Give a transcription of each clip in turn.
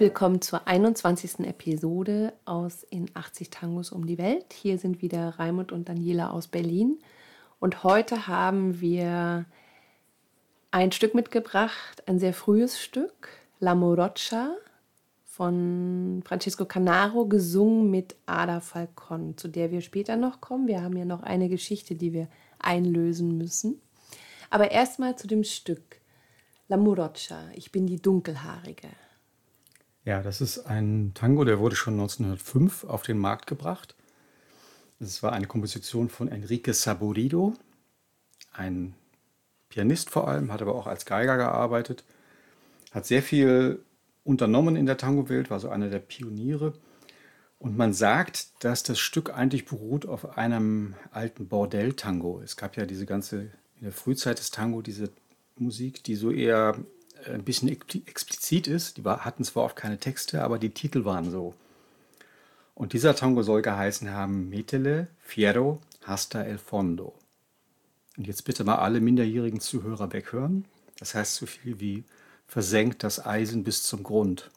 willkommen zur 21. Episode aus In 80 Tangos um die Welt. Hier sind wieder Raimund und Daniela aus Berlin. Und heute haben wir ein Stück mitgebracht, ein sehr frühes Stück, La Morocha von Francesco Canaro, gesungen mit Ada Falcon, zu der wir später noch kommen. Wir haben ja noch eine Geschichte, die wir einlösen müssen. Aber erstmal zu dem Stück. La Morocha, ich bin die Dunkelhaarige. Ja, das ist ein Tango, der wurde schon 1905 auf den Markt gebracht. Es war eine Komposition von Enrique Saborido, ein Pianist vor allem, hat aber auch als Geiger gearbeitet, hat sehr viel unternommen in der Tango-Welt, war so einer der Pioniere. Und man sagt, dass das Stück eigentlich beruht auf einem alten Bordell-Tango. Es gab ja diese ganze, in der Frühzeit des Tango, diese Musik, die so eher ein bisschen explizit ist. Die hatten zwar oft keine Texte, aber die Titel waren so. Und dieser Tango soll geheißen haben Metele, Fiero, Hasta el Fondo. Und jetzt bitte mal alle minderjährigen Zuhörer weghören. Das heißt so viel wie versenkt das Eisen bis zum Grund.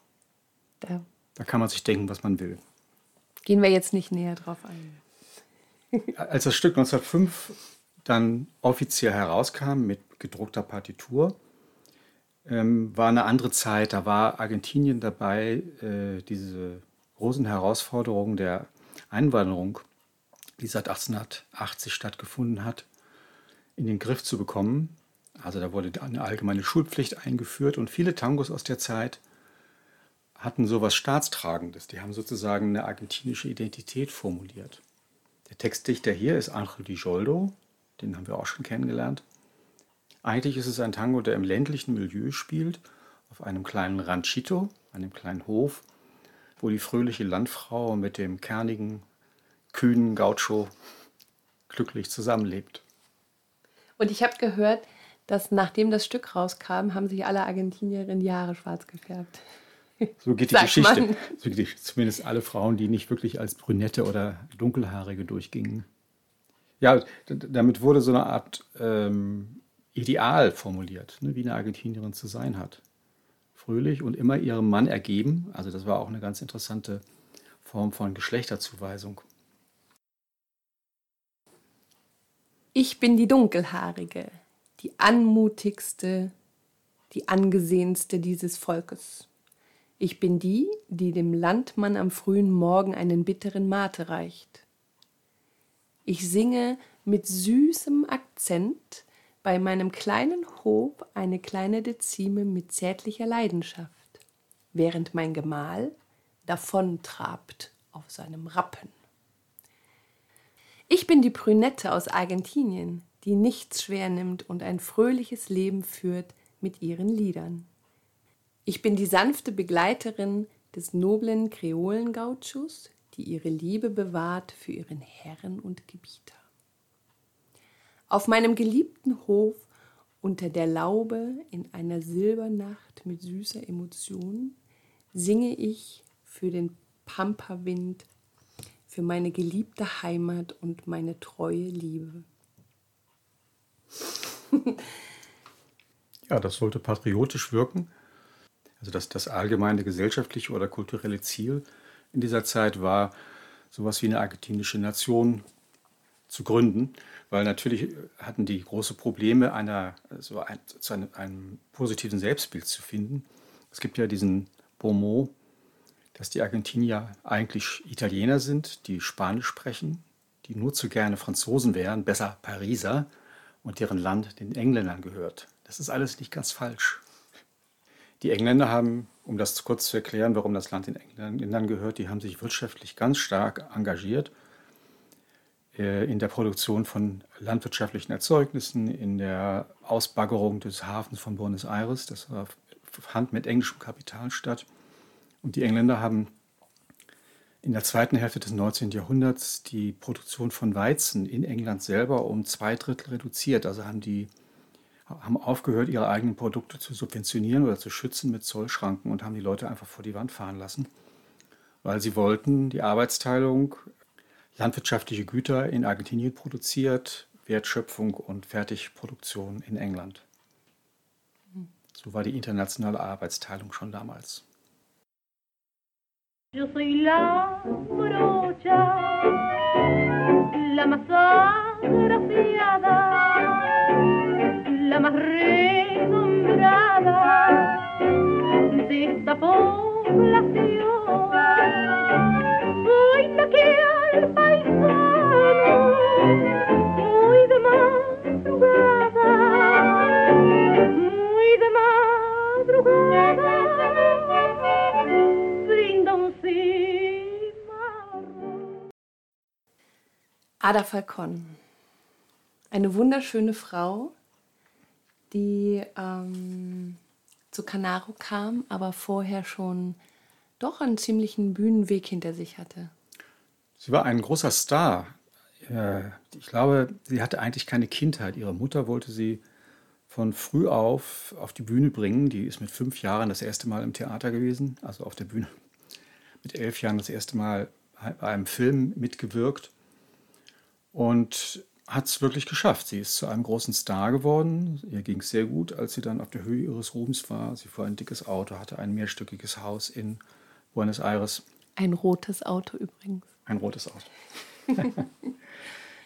Da, da kann man sich denken, was man will. Gehen wir jetzt nicht näher drauf ein. Als das Stück 1905 dann offiziell herauskam mit gedruckter Partitur, ähm, war eine andere Zeit. Da war Argentinien dabei, äh, diese großen Herausforderungen der Einwanderung, die seit 1880 stattgefunden hat, in den Griff zu bekommen. Also da wurde eine allgemeine Schulpflicht eingeführt und viele Tangos aus der Zeit hatten sowas Staatstragendes. Die haben sozusagen eine argentinische Identität formuliert. Der Textdichter hier ist Angel Di Joldo, den haben wir auch schon kennengelernt. Eigentlich ist es ein Tango, der im ländlichen Milieu spielt, auf einem kleinen Ranchito, einem kleinen Hof, wo die fröhliche Landfrau mit dem kernigen, kühnen Gaucho glücklich zusammenlebt. Und ich habe gehört, dass nachdem das Stück rauskam, haben sich alle Argentinierinnen die Haare schwarz gefärbt. So geht die Geschichte. So geht die, zumindest alle Frauen, die nicht wirklich als Brünette oder Dunkelhaarige durchgingen. Ja, damit wurde so eine Art ähm, Ideal formuliert, ne, wie eine Argentinierin zu sein hat. Fröhlich und immer ihrem Mann ergeben. Also das war auch eine ganz interessante Form von Geschlechterzuweisung. Ich bin die Dunkelhaarige, die anmutigste, die angesehenste dieses Volkes. Ich bin die, die dem Landmann am frühen Morgen einen bitteren Mate reicht. Ich singe mit süßem Akzent bei meinem kleinen Hof eine kleine Dezime mit zärtlicher Leidenschaft, während mein Gemahl davontrabt auf seinem Rappen. Ich bin die Brünette aus Argentinien, die nichts schwer nimmt und ein fröhliches Leben führt mit ihren Liedern. Ich bin die sanfte Begleiterin des noblen Kreolengauchos, die ihre Liebe bewahrt für ihren Herren und Gebieter. Auf meinem geliebten Hof unter der Laube in einer Silbernacht mit süßer Emotion singe ich für den Pampawind, für meine geliebte Heimat und meine treue Liebe. ja, das sollte patriotisch wirken. Also das, das allgemeine gesellschaftliche oder kulturelle Ziel in dieser Zeit war, sowas wie eine argentinische Nation zu gründen weil natürlich hatten die große Probleme, einer, so ein, zu einem, einem, positiven Selbstbild zu finden. Es gibt ja diesen Bonmot, dass die Argentinier eigentlich Italiener sind, die Spanisch sprechen, die nur zu gerne Franzosen wären, besser Pariser und deren Land den Engländern gehört. Das ist alles nicht ganz falsch. Die Engländer haben, um das kurz zu erklären, warum das Land den Engländern gehört, die haben sich wirtschaftlich ganz stark engagiert äh, in der Produktion von landwirtschaftlichen Erzeugnissen, in der Ausbaggerung des Hafens von Buenos Aires. Das fand mit englischem Kapital statt. Und die Engländer haben in der zweiten Hälfte des 19. Jahrhunderts die Produktion von Weizen in England selber um zwei Drittel reduziert. Also haben die haben aufgehört, ihre eigenen Produkte zu subventionieren oder zu schützen mit Zollschranken und haben die Leute einfach vor die Wand fahren lassen. weil sie wollten die Arbeitsteilung, landwirtschaftliche Güter in Argentinien produziert, Wertschöpfung und Fertigproduktion in England. So war die internationale Arbeitsteilung schon damals. Yo soy la brocha, la más agraciada, la más renombrada de esta población. Ada Falcon. Eine wunderschöne Frau, die ähm, zu Canaro kam, aber vorher schon doch einen ziemlichen Bühnenweg hinter sich hatte. Sie war ein großer Star. Ich glaube, sie hatte eigentlich keine Kindheit. Ihre Mutter wollte sie von früh auf auf die Bühne bringen. Die ist mit fünf Jahren das erste Mal im Theater gewesen, also auf der Bühne. Mit elf Jahren das erste Mal bei einem Film mitgewirkt und hat es wirklich geschafft. Sie ist zu einem großen Star geworden. Ihr ging es sehr gut, als sie dann auf der Höhe ihres Ruhms war. Sie fuhr ein dickes Auto, hatte ein mehrstöckiges Haus in Buenos Aires. Ein rotes Auto übrigens. Ein rotes Auto.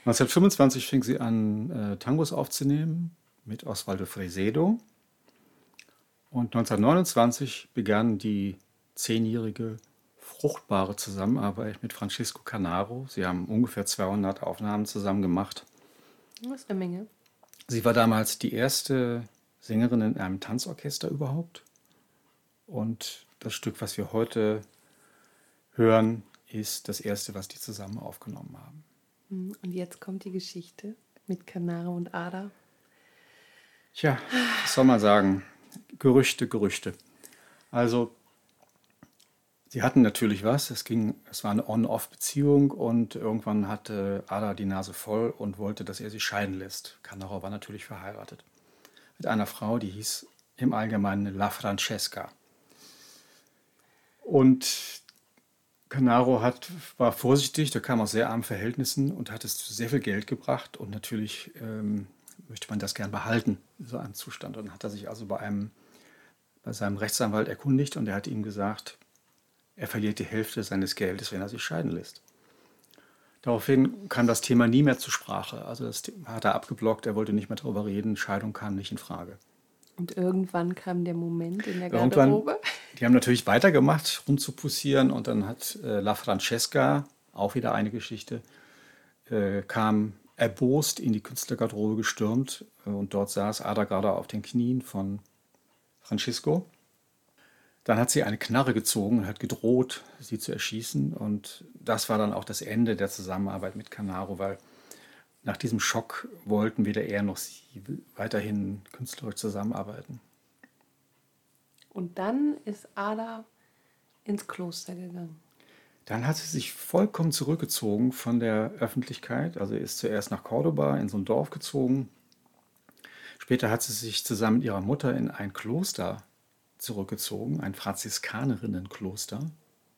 1925 fing sie an, äh, Tangos aufzunehmen mit Osvaldo Fresedo. Und 1929 begann die zehnjährige fruchtbare Zusammenarbeit mit Francisco Canaro. Sie haben ungefähr 200 Aufnahmen zusammen gemacht. Das ist eine Menge. Sie war damals die erste Sängerin in einem Tanzorchester überhaupt. Und das Stück, was wir heute hören, ist das erste, was die zusammen aufgenommen haben. Hm, und jetzt kommt die Geschichte mit Canaro und Ada. Tja, was soll man sagen? Gerüchte, Gerüchte. Also Sie hatten natürlich was. Es, ging, es war eine On-Off-Beziehung und irgendwann hatte Ada die Nase voll und wollte, dass er sie scheiden lässt. Cannaro war natürlich verheiratet. Mit einer Frau, die hieß im Allgemeinen La Francesca. Und Cannaro hat, war vorsichtig, der kam aus sehr armen Verhältnissen und hat es zu sehr viel Geld gebracht. Und natürlich ähm, möchte man das gern behalten, so einen Zustand. Und dann hat er sich also bei einem bei seinem Rechtsanwalt erkundigt und er hat ihm gesagt, er verliert die Hälfte seines Geldes, wenn er sich scheiden lässt. Daraufhin kam das Thema nie mehr zur Sprache. Also das hat er abgeblockt, er wollte nicht mehr darüber reden, Scheidung kam nicht in Frage. Und irgendwann kam der Moment in der Garderobe. Irgendwann, die haben natürlich weitergemacht, rumzupussieren und dann hat äh, La Francesca, auch wieder eine Geschichte, äh, kam erbost in die Künstlergarderobe gestürmt äh, und dort saß Ada gerade auf den Knien von Francisco dann hat sie eine Knarre gezogen und hat gedroht, sie zu erschießen. Und das war dann auch das Ende der Zusammenarbeit mit Canaro, weil nach diesem Schock wollten weder er noch sie weiterhin künstlerisch zusammenarbeiten. Und dann ist Ada ins Kloster gegangen. Dann hat sie sich vollkommen zurückgezogen von der Öffentlichkeit. Also ist zuerst nach Cordoba in so ein Dorf gezogen. Später hat sie sich zusammen mit ihrer Mutter in ein Kloster zurückgezogen, ein Franziskanerienkloster,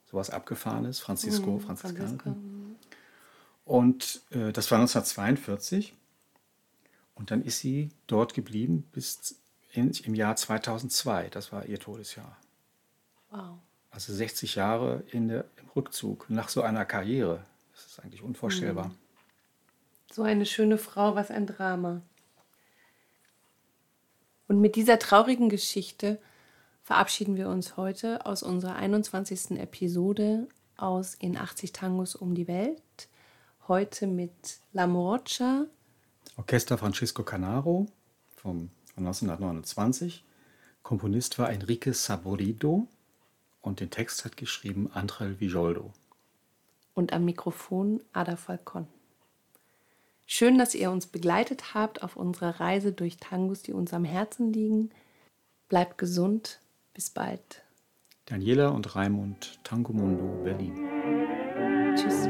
sowas abgefahrenes, Francisco, mhm, Franziskaner. Und äh, das war 1942. Und dann ist sie dort geblieben bis in, im Jahr 2002. Das war ihr Todesjahr. Wow. Also 60 Jahre in der, Rückzug nach so einer Karriere. Das ist eigentlich unvorstellbar. Mhm. So eine schöne Frau, was ein Drama. Und mit dieser traurigen Geschichte verabschieden wir uns heute aus unserer 21. Episode aus In 80 Tangos um die Welt. Heute mit La Morocha. Orchester Francisco Canaro vom, von 1929. Komponist war Enrique Saborido und den Text hat geschrieben Andrel Vijoldo. Und am Mikrofon Ada Falcon. Schön, dass ihr uns begleitet habt auf unserer Reise durch Tangos, die uns am Herzen liegen. Bleibt gesund bis bald. Daniela und Raimund, Tango Mundo, Berlin. Tschüss.